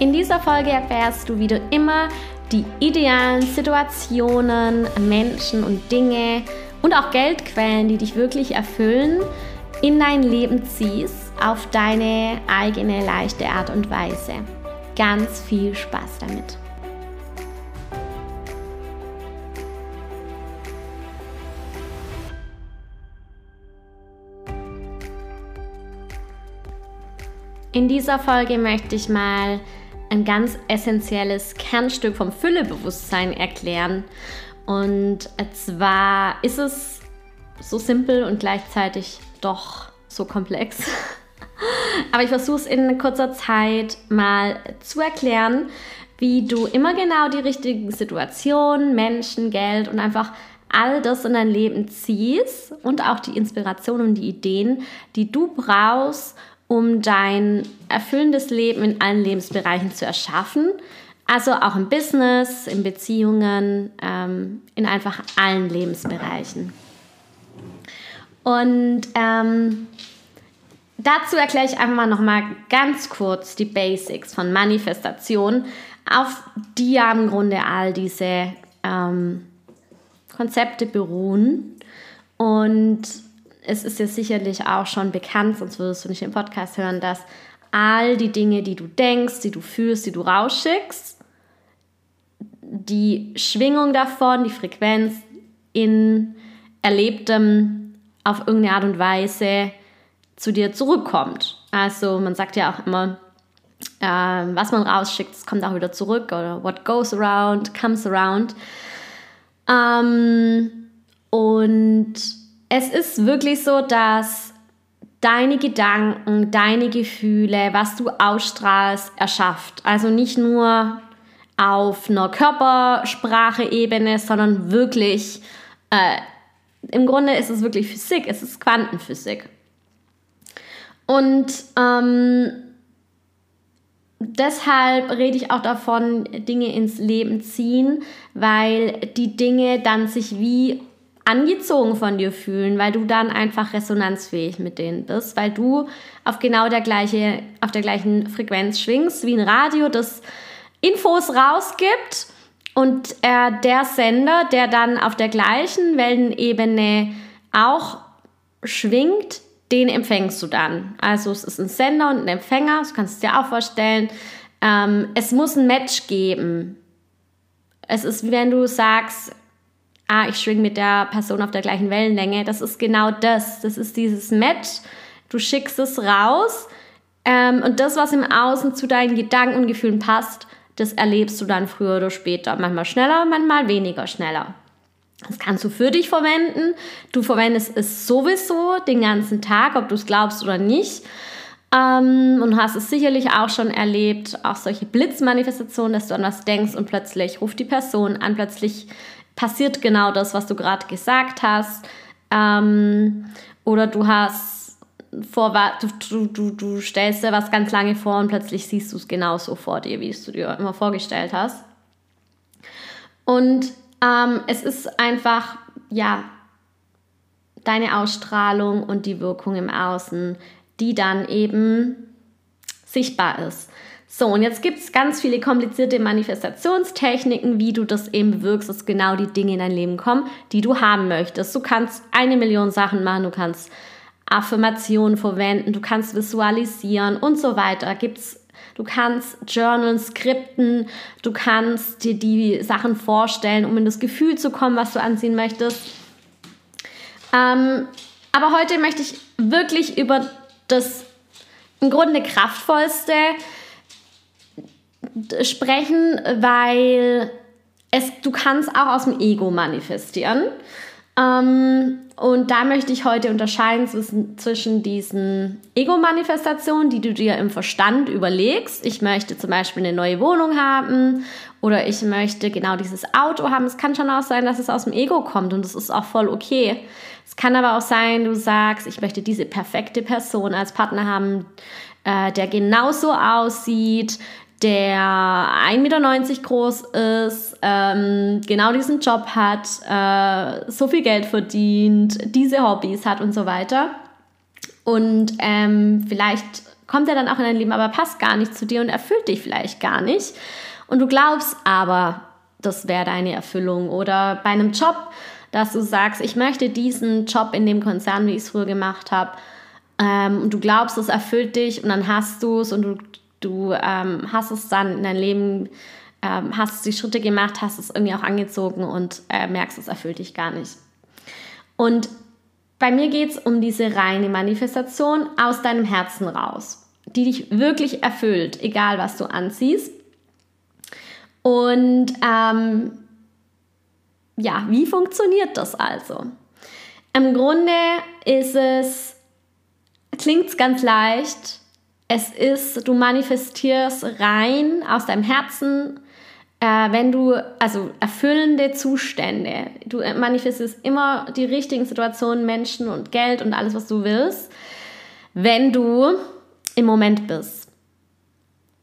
In dieser Folge erfährst du, wie du immer die idealen Situationen, Menschen und Dinge und auch Geldquellen, die dich wirklich erfüllen, in dein Leben ziehst auf deine eigene leichte Art und Weise. Ganz viel Spaß damit. In dieser Folge möchte ich mal ein ganz essentielles Kernstück vom Füllebewusstsein erklären. Und zwar ist es so simpel und gleichzeitig doch so komplex. Aber ich versuche es in kurzer Zeit mal zu erklären, wie du immer genau die richtigen Situationen, Menschen, Geld und einfach all das in dein Leben ziehst und auch die Inspiration und die Ideen, die du brauchst, um dein erfüllendes Leben in allen Lebensbereichen zu erschaffen. Also auch im Business, in Beziehungen, ähm, in einfach allen Lebensbereichen. Und ähm, dazu erkläre ich einfach mal nochmal ganz kurz die Basics von Manifestation, auf die ja im Grunde all diese ähm, Konzepte beruhen. Und es ist ja sicherlich auch schon bekannt, sonst würdest du nicht im Podcast hören, dass all die Dinge, die du denkst, die du fühlst, die du rausschickst, die Schwingung davon, die Frequenz in Erlebtem auf irgendeine Art und Weise zu dir zurückkommt. Also man sagt ja auch immer, äh, was man rausschickt, kommt auch wieder zurück oder what goes around comes around. Ähm, und es ist wirklich so, dass deine Gedanken, deine Gefühle, was du ausstrahlst, erschafft. Also nicht nur auf einer Körpersprache-Ebene, sondern wirklich, äh, im Grunde ist es wirklich Physik, es ist Quantenphysik. Und ähm, deshalb rede ich auch davon, Dinge ins Leben ziehen, weil die Dinge dann sich wie angezogen von dir fühlen, weil du dann einfach resonanzfähig mit denen bist, weil du auf genau der gleiche, auf der gleichen Frequenz schwingst wie ein Radio, das Infos rausgibt und äh, der Sender, der dann auf der gleichen Wellenebene auch schwingt, den empfängst du dann. Also es ist ein Sender und ein Empfänger, das kannst du dir auch vorstellen. Ähm, es muss ein Match geben. Es ist wie wenn du sagst, ah, ich schwinge mit der Person auf der gleichen Wellenlänge. Das ist genau das. Das ist dieses Match. Du schickst es raus ähm, und das, was im Außen zu deinen Gedanken und Gefühlen passt, das erlebst du dann früher oder später. Manchmal schneller, manchmal weniger schneller. Das kannst du für dich verwenden. Du verwendest es sowieso den ganzen Tag, ob du es glaubst oder nicht. Ähm, und hast es sicherlich auch schon erlebt, auch solche Blitzmanifestationen, dass du an was denkst und plötzlich ruft die Person an, plötzlich passiert genau das, was du gerade gesagt hast. Ähm, oder du hast vor, du, du, du stellst dir was ganz lange vor und plötzlich siehst du es genauso vor dir, wie du dir immer vorgestellt hast. Und ähm, es ist einfach, ja, deine Ausstrahlung und die Wirkung im Außen, die dann eben sichtbar ist. So, und jetzt gibt es ganz viele komplizierte Manifestationstechniken, wie du das eben bewirkst, dass genau die Dinge in dein Leben kommen, die du haben möchtest. Du kannst eine Million Sachen machen, du kannst Affirmationen verwenden, du kannst visualisieren und so weiter. Gibt's Du kannst Journal, Skripten, du kannst dir die Sachen vorstellen, um in das Gefühl zu kommen, was du anziehen möchtest. Ähm, aber heute möchte ich wirklich über das im Grunde kraftvollste sprechen, weil es, du kannst auch aus dem Ego manifestieren. Ähm, und da möchte ich heute unterscheiden zwischen, diesen Ego-Manifestationen, die du dir im Verstand überlegst. Ich möchte zum Beispiel eine neue Wohnung haben oder ich möchte genau dieses Auto haben. Es kann schon auch sein, dass es aus dem Ego kommt und das ist auch voll okay. Es kann aber auch sein, du sagst, ich möchte diese perfekte Person als Partner haben, äh, der genauso aussieht, der 1,90 Meter groß ist, ähm, genau diesen Job hat, äh, so viel Geld verdient, diese Hobbys hat und so weiter. Und ähm, vielleicht kommt er dann auch in dein Leben, aber passt gar nicht zu dir und erfüllt dich vielleicht gar nicht. Und du glaubst aber, das wäre deine Erfüllung. Oder bei einem Job, dass du sagst, ich möchte diesen Job in dem Konzern, wie ich es früher gemacht habe, ähm, und du glaubst, das erfüllt dich und dann hast du es und du du ähm, hast es dann in dein Leben, ähm, hast die Schritte gemacht, hast es irgendwie auch angezogen und äh, merkst, es erfüllt dich gar nicht. Und bei mir geht es um diese reine Manifestation aus deinem Herzen raus, die dich wirklich erfüllt, egal was du anziehst. Und ähm, ja, wie funktioniert das also? Im Grunde ist es, klingt es ganz leicht, es ist, du manifestierst rein aus deinem Herzen, äh, wenn du, also erfüllende Zustände. Du manifestierst immer die richtigen Situationen, Menschen und Geld und alles, was du willst, wenn du im Moment bist.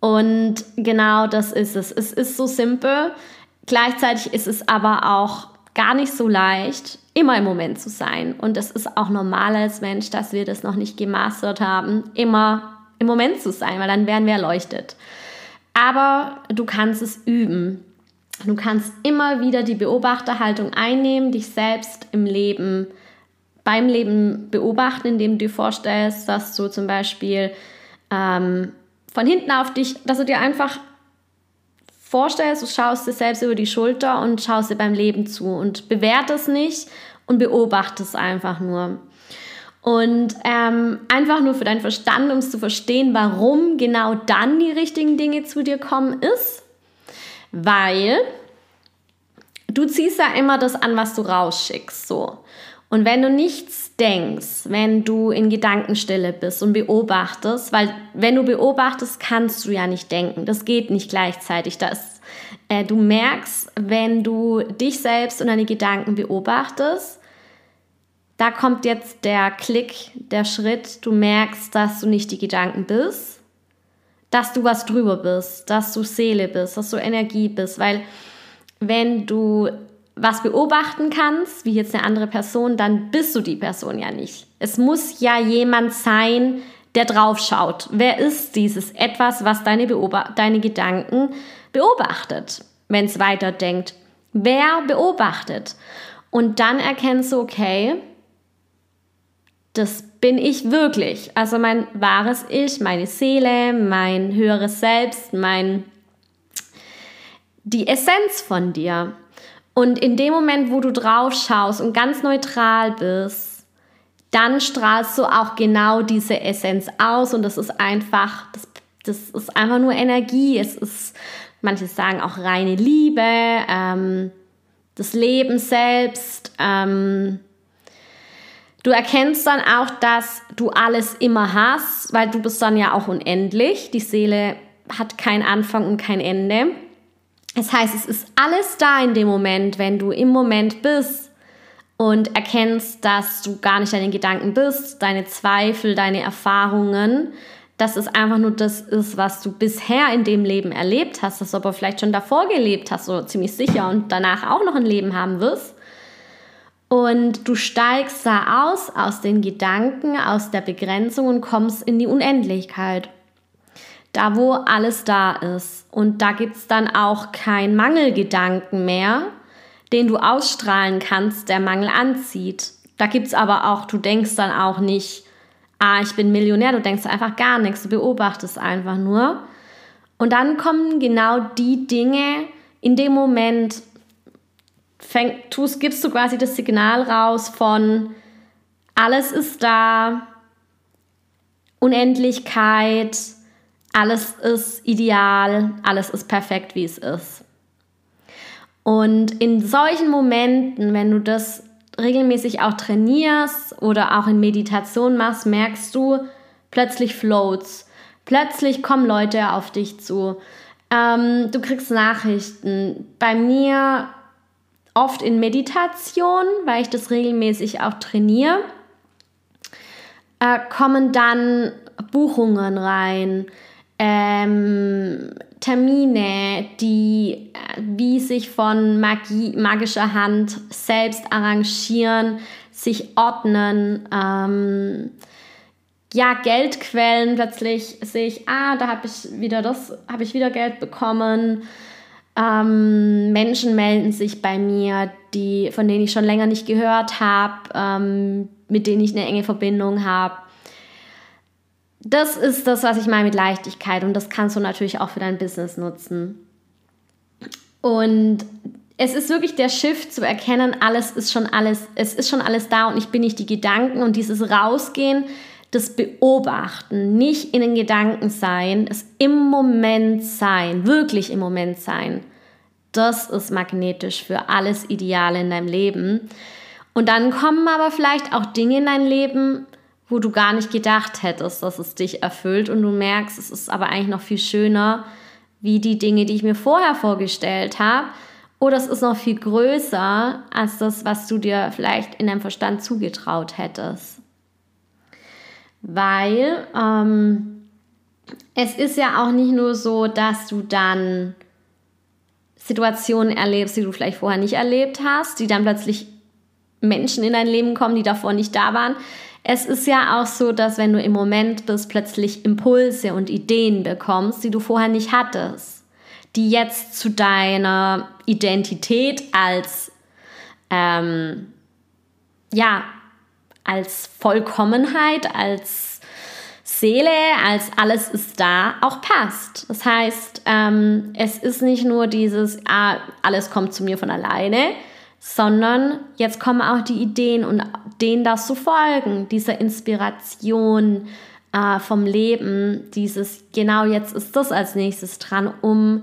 Und genau das ist es. Es ist so simpel. Gleichzeitig ist es aber auch gar nicht so leicht, immer im Moment zu sein. Und es ist auch normal als Mensch, dass wir das noch nicht gemastert haben, immer im Moment zu sein, weil dann werden wir erleuchtet. Aber du kannst es üben. Du kannst immer wieder die Beobachterhaltung einnehmen, dich selbst im Leben, beim Leben beobachten, indem du dir vorstellst, dass du zum Beispiel ähm, von hinten auf dich, dass du dir einfach vorstellst, du schaust dir selbst über die Schulter und schaust dir beim Leben zu und bewertest nicht und beobachtest einfach nur. Und ähm, einfach nur für deinen Verstand, um es zu verstehen, warum genau dann die richtigen Dinge zu dir kommen, ist, weil du ziehst ja immer das an, was du rausschickst. So. Und wenn du nichts denkst, wenn du in Gedankenstille bist und beobachtest, weil wenn du beobachtest, kannst du ja nicht denken. Das geht nicht gleichzeitig. Das, äh, du merkst, wenn du dich selbst und deine Gedanken beobachtest, da kommt jetzt der Klick, der Schritt. Du merkst, dass du nicht die Gedanken bist, dass du was drüber bist, dass du Seele bist, dass du Energie bist. Weil wenn du was beobachten kannst, wie jetzt eine andere Person, dann bist du die Person ja nicht. Es muss ja jemand sein, der drauf schaut. Wer ist dieses etwas, was deine, Beobacht deine Gedanken beobachtet, wenn es weiterdenkt? Wer beobachtet? Und dann erkennst du, okay, das bin ich wirklich. Also mein wahres Ich, meine Seele, mein höheres Selbst, mein die Essenz von dir. Und in dem Moment, wo du drauf schaust und ganz neutral bist, dann strahlst du auch genau diese Essenz aus und das ist einfach, das, das ist einfach nur Energie. Es ist, manche sagen auch reine Liebe, ähm, das Leben selbst. Ähm, Du erkennst dann auch, dass du alles immer hast, weil du bist dann ja auch unendlich. Die Seele hat keinen Anfang und kein Ende. Das heißt, es ist alles da in dem Moment, wenn du im Moment bist und erkennst, dass du gar nicht deine Gedanken bist, deine Zweifel, deine Erfahrungen, dass es einfach nur das ist, was du bisher in dem Leben erlebt hast, dass du aber vielleicht schon davor gelebt hast, so ziemlich sicher und danach auch noch ein Leben haben wirst. Und du steigst da aus, aus den Gedanken, aus der Begrenzung und kommst in die Unendlichkeit. Da, wo alles da ist. Und da gibt es dann auch kein Mangelgedanken mehr, den du ausstrahlen kannst, der Mangel anzieht. Da gibt es aber auch, du denkst dann auch nicht, ah, ich bin Millionär, du denkst einfach gar nichts, du beobachtest einfach nur. Und dann kommen genau die Dinge in dem Moment, fäng, tust, gibst du quasi das Signal raus von alles ist da, Unendlichkeit, alles ist ideal, alles ist perfekt, wie es ist. Und in solchen Momenten, wenn du das regelmäßig auch trainierst oder auch in Meditation machst, merkst du, plötzlich floats. Plötzlich kommen Leute auf dich zu. Ähm, du kriegst Nachrichten. Bei mir oft in Meditation, weil ich das regelmäßig auch trainiere, äh, kommen dann Buchungen rein, ähm, Termine, die äh, wie sich von Magie, magischer Hand selbst arrangieren, sich ordnen. Ähm, ja, Geldquellen, plötzlich sehe ich, ah, da habe ich wieder das, habe ich wieder Geld bekommen. Ähm, Menschen melden sich bei mir, die, von denen ich schon länger nicht gehört habe, ähm, mit denen ich eine enge Verbindung habe. Das ist das, was ich meine mit Leichtigkeit und das kannst du natürlich auch für dein Business nutzen. Und es ist wirklich der Shift zu erkennen, alles ist schon alles, es ist schon alles da und ich bin nicht die Gedanken und dieses Rausgehen, das Beobachten, nicht in den Gedanken sein, es im Moment sein, wirklich im Moment sein. Das ist magnetisch für alles Ideale in deinem Leben. Und dann kommen aber vielleicht auch Dinge in dein Leben, wo du gar nicht gedacht hättest, dass es dich erfüllt und du merkst, es ist aber eigentlich noch viel schöner, wie die Dinge, die ich mir vorher vorgestellt habe. Oder es ist noch viel größer als das, was du dir vielleicht in deinem Verstand zugetraut hättest. Weil ähm, es ist ja auch nicht nur so, dass du dann Situationen erlebst, die du vielleicht vorher nicht erlebt hast, die dann plötzlich Menschen in dein Leben kommen, die davor nicht da waren. Es ist ja auch so, dass wenn du im Moment bist, plötzlich Impulse und Ideen bekommst, die du vorher nicht hattest, die jetzt zu deiner Identität als ähm, ja als Vollkommenheit, als Seele, als alles ist da, auch passt. Das heißt, ähm, es ist nicht nur dieses, ah, alles kommt zu mir von alleine, sondern jetzt kommen auch die Ideen und denen das zu folgen, dieser Inspiration äh, vom Leben, dieses, genau jetzt ist das als nächstes dran, um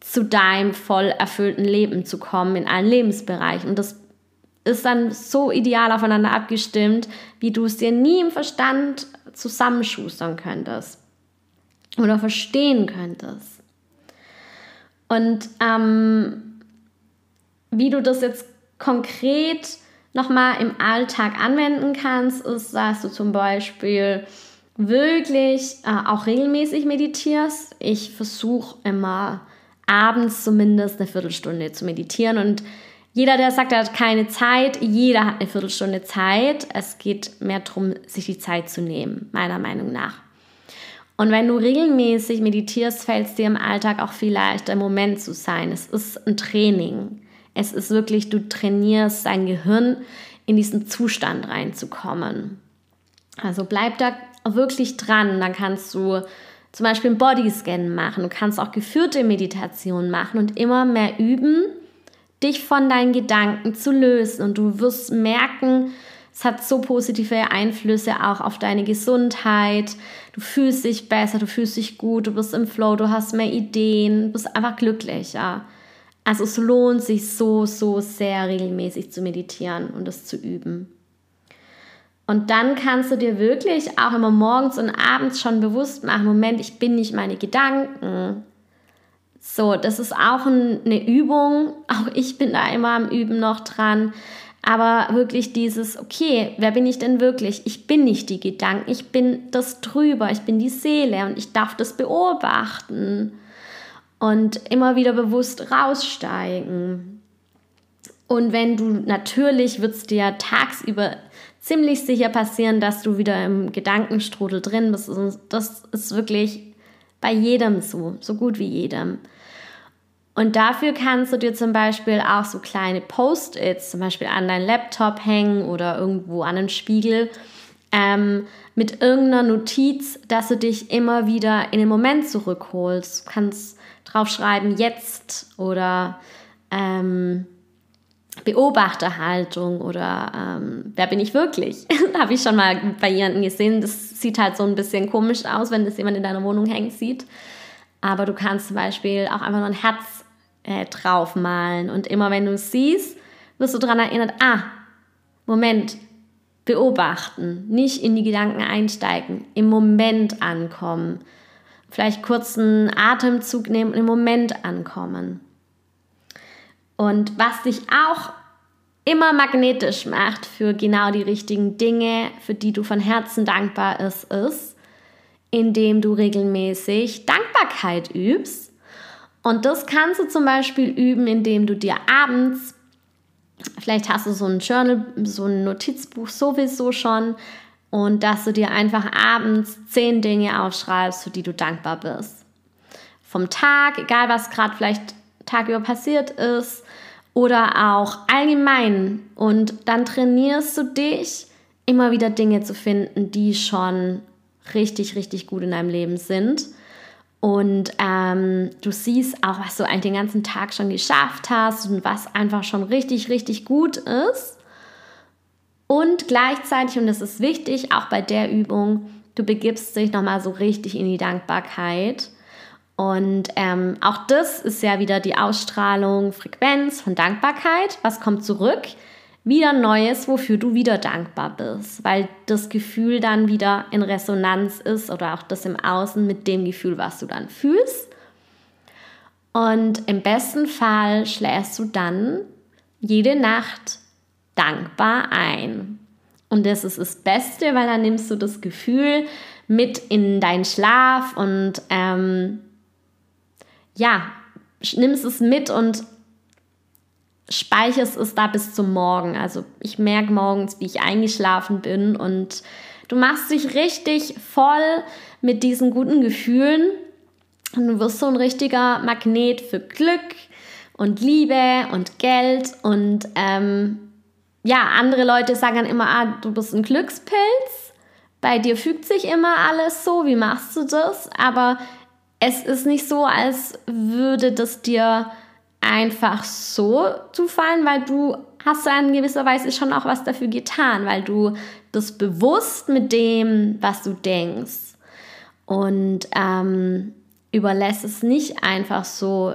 zu deinem voll erfüllten Leben zu kommen in allen Lebensbereichen. Und das ist dann so ideal aufeinander abgestimmt, wie du es dir nie im Verstand zusammenschustern könntest oder verstehen könntest. Und ähm, wie du das jetzt konkret nochmal im Alltag anwenden kannst, ist, dass du zum Beispiel wirklich äh, auch regelmäßig meditierst. Ich versuche immer abends zumindest eine Viertelstunde zu meditieren und jeder, der sagt, er hat keine Zeit, jeder hat eine Viertelstunde Zeit. Es geht mehr darum, sich die Zeit zu nehmen, meiner Meinung nach. Und wenn du regelmäßig meditierst, fällt es dir im Alltag auch viel leichter, im Moment zu sein. Es ist ein Training. Es ist wirklich, du trainierst dein Gehirn, in diesen Zustand reinzukommen. Also bleib da wirklich dran. Dann kannst du zum Beispiel einen Bodyscan machen. Du kannst auch geführte Meditation machen und immer mehr üben, dich von deinen Gedanken zu lösen. Und du wirst merken, es hat so positive Einflüsse auch auf deine Gesundheit. Du fühlst dich besser, du fühlst dich gut, du bist im Flow, du hast mehr Ideen, du bist einfach glücklicher. Also es lohnt sich so, so sehr regelmäßig zu meditieren und es zu üben. Und dann kannst du dir wirklich auch immer morgens und abends schon bewusst machen, Moment, ich bin nicht meine Gedanken. So, das ist auch eine Übung. Auch ich bin da immer am Üben noch dran. Aber wirklich dieses, okay, wer bin ich denn wirklich? Ich bin nicht die Gedanken, ich bin das drüber, ich bin die Seele und ich darf das beobachten und immer wieder bewusst raussteigen. Und wenn du natürlich wird es dir tagsüber ziemlich sicher passieren, dass du wieder im Gedankenstrudel drin bist. Das ist wirklich bei jedem so, so gut wie jedem. Und dafür kannst du dir zum Beispiel auch so kleine Post-its zum Beispiel an deinen Laptop hängen oder irgendwo an einen Spiegel ähm, mit irgendeiner Notiz, dass du dich immer wieder in den Moment zurückholst. Du kannst draufschreiben, jetzt oder ähm, Beobachterhaltung oder ähm, wer bin ich wirklich? Habe ich schon mal bei jemandem gesehen. Das sieht halt so ein bisschen komisch aus, wenn das jemand in deiner Wohnung hängen sieht. Aber du kannst zum Beispiel auch einfach nur ein Herz äh, draufmalen und immer wenn du es siehst, wirst du daran erinnert, ah, Moment beobachten, nicht in die Gedanken einsteigen, im Moment ankommen. Vielleicht kurz einen Atemzug nehmen und im Moment ankommen. Und was dich auch immer magnetisch macht für genau die richtigen Dinge, für die du von Herzen dankbar ist, ist, indem du regelmäßig Dankbarkeit übst. Und das kannst du zum Beispiel üben, indem du dir abends, vielleicht hast du so ein Journal, so ein Notizbuch sowieso schon, und dass du dir einfach abends zehn Dinge aufschreibst, für die du dankbar bist. Vom Tag, egal was gerade vielleicht tagüber passiert ist, oder auch allgemein. Und dann trainierst du dich, immer wieder Dinge zu finden, die schon richtig, richtig gut in deinem Leben sind. Und ähm, du siehst auch, was du eigentlich den ganzen Tag schon geschafft hast und was einfach schon richtig, richtig gut ist. Und gleichzeitig, und das ist wichtig, auch bei der Übung, du begibst dich nochmal so richtig in die Dankbarkeit und ähm, auch das ist ja wieder die Ausstrahlung, Frequenz von Dankbarkeit. Was kommt zurück? Wieder Neues, wofür du wieder dankbar bist, weil das Gefühl dann wieder in Resonanz ist oder auch das im Außen mit dem Gefühl, was du dann fühlst. Und im besten Fall schläfst du dann jede Nacht dankbar ein. Und das ist das Beste, weil dann nimmst du das Gefühl mit in deinen Schlaf und ähm, ja, nimmst es mit und speicherst es da bis zum Morgen. Also ich merke morgens, wie ich eingeschlafen bin und du machst dich richtig voll mit diesen guten Gefühlen und du wirst so ein richtiger Magnet für Glück und Liebe und Geld und ähm, ja, andere Leute sagen dann immer, ah, du bist ein Glückspilz, bei dir fügt sich immer alles so, wie machst du das? Aber es ist nicht so, als würde das dir einfach so zufallen, weil du hast ja in gewisser Weise schon auch was dafür getan, weil du das bewusst mit dem, was du denkst. Und ähm, überlässt es nicht einfach so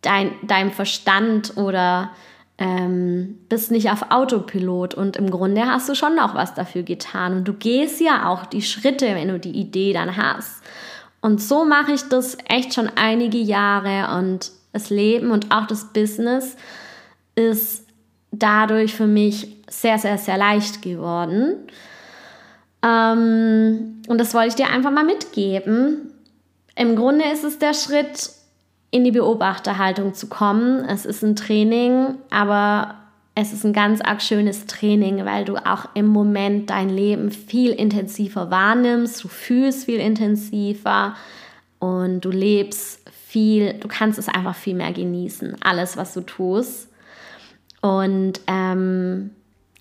dein, deinem Verstand oder ähm, bist nicht auf Autopilot. Und im Grunde hast du schon auch was dafür getan. Und du gehst ja auch die Schritte, wenn du die Idee dann hast. Und so mache ich das echt schon einige Jahre und das Leben und auch das Business ist dadurch für mich sehr, sehr, sehr leicht geworden. Ähm, und das wollte ich dir einfach mal mitgeben. Im Grunde ist es der Schritt, in die Beobachterhaltung zu kommen. Es ist ein Training, aber es ist ein ganz arg schönes Training, weil du auch im Moment dein Leben viel intensiver wahrnimmst, du fühlst viel intensiver und du lebst viel, du kannst es einfach viel mehr genießen, alles, was du tust. Und ähm,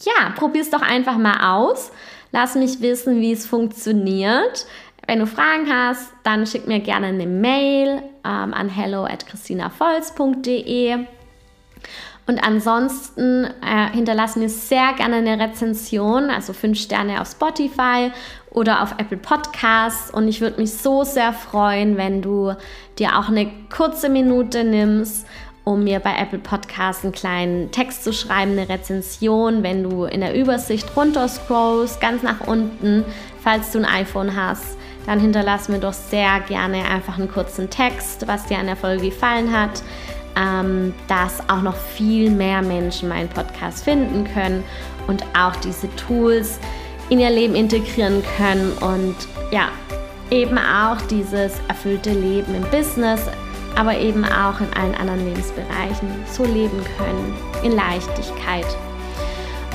ja, probier es doch einfach mal aus. Lass mich wissen, wie es funktioniert. Wenn du Fragen hast, dann schick mir gerne eine Mail ähm, an hello at christinavolz.de. Und ansonsten äh, hinterlassen mir sehr gerne eine Rezension, also fünf Sterne auf Spotify oder auf Apple Podcasts. Und ich würde mich so sehr freuen, wenn du dir auch eine kurze Minute nimmst, um mir bei Apple Podcasts einen kleinen Text zu schreiben, eine Rezension, wenn du in der Übersicht runter scrollst, ganz nach unten, falls du ein iPhone hast. Dann hinterlass mir doch sehr gerne einfach einen kurzen Text, was dir an der Folge gefallen hat ähm, dass auch noch viel mehr Menschen meinen Podcast finden können und auch diese Tools in ihr Leben integrieren können und ja, eben auch dieses erfüllte Leben im Business, aber eben auch in allen anderen Lebensbereichen so leben können, in Leichtigkeit.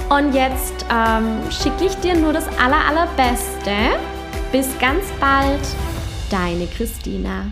Und jetzt ähm, schicke ich dir nur das aller, allerbeste. Bis ganz bald, deine Christina.